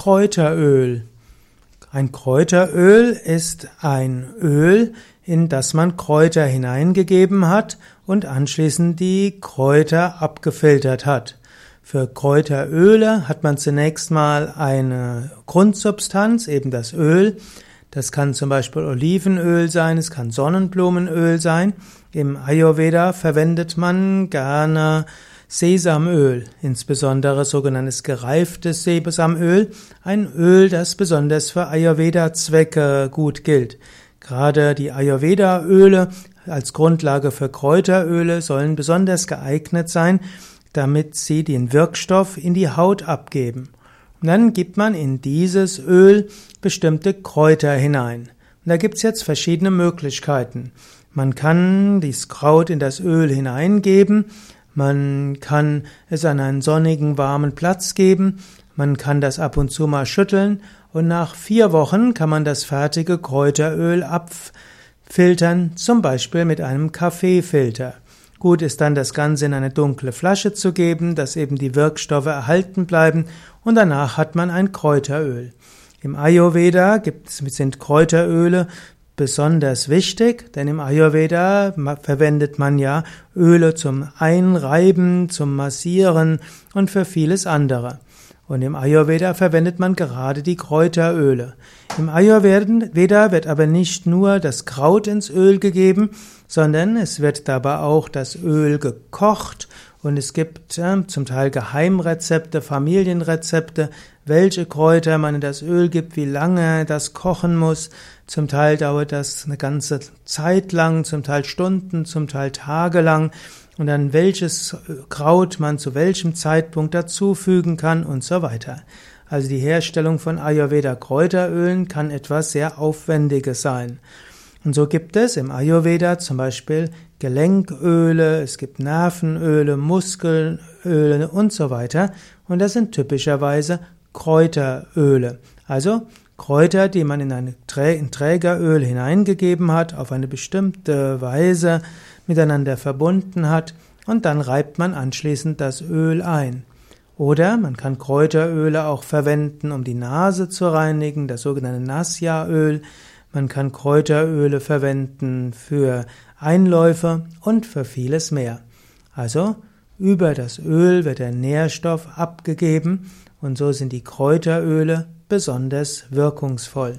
Kräuteröl. Ein Kräuteröl ist ein Öl, in das man Kräuter hineingegeben hat und anschließend die Kräuter abgefiltert hat. Für Kräuteröle hat man zunächst mal eine Grundsubstanz, eben das Öl. Das kann zum Beispiel Olivenöl sein, es kann Sonnenblumenöl sein. Im Ayurveda verwendet man gerne Sesamöl, insbesondere sogenanntes gereiftes Sesamöl, ein Öl, das besonders für Ayurveda-Zwecke gut gilt. Gerade die Ayurveda-Öle als Grundlage für Kräuteröle sollen besonders geeignet sein, damit sie den Wirkstoff in die Haut abgeben. Und dann gibt man in dieses Öl bestimmte Kräuter hinein. Und da gibt's jetzt verschiedene Möglichkeiten. Man kann dieses Kraut in das Öl hineingeben, man kann es an einen sonnigen, warmen Platz geben, man kann das ab und zu mal schütteln und nach vier Wochen kann man das fertige Kräuteröl abfiltern, zum Beispiel mit einem Kaffeefilter. Gut ist dann das Ganze in eine dunkle Flasche zu geben, dass eben die Wirkstoffe erhalten bleiben und danach hat man ein Kräuteröl. Im Ayurveda gibt, sind Kräuteröle besonders wichtig, denn im Ayurveda verwendet man ja Öle zum Einreiben, zum Massieren und für vieles andere. Und im Ayurveda verwendet man gerade die Kräuteröle. Im Ayurveda wird aber nicht nur das Kraut ins Öl gegeben, sondern es wird dabei auch das Öl gekocht und es gibt äh, zum Teil Geheimrezepte, Familienrezepte, welche Kräuter man in das Öl gibt, wie lange das kochen muss. Zum Teil dauert das eine ganze Zeit lang, zum Teil Stunden, zum Teil Tage lang. Und dann welches Kraut man zu welchem Zeitpunkt dazufügen kann und so weiter. Also die Herstellung von Ayurveda Kräuterölen kann etwas sehr Aufwendiges sein. Und so gibt es im Ayurveda zum Beispiel Gelenköle, es gibt Nervenöle, Muskelöle und so weiter. Und das sind typischerweise Kräuteröle. Also Kräuter, die man in ein Trägeröl hineingegeben hat, auf eine bestimmte Weise miteinander verbunden hat und dann reibt man anschließend das Öl ein. Oder man kann Kräuteröle auch verwenden, um die Nase zu reinigen, das sogenannte Nasya-Öl. Man kann Kräuteröle verwenden für Einläufe und für vieles mehr. Also über das Öl wird der Nährstoff abgegeben und so sind die Kräuteröle besonders wirkungsvoll.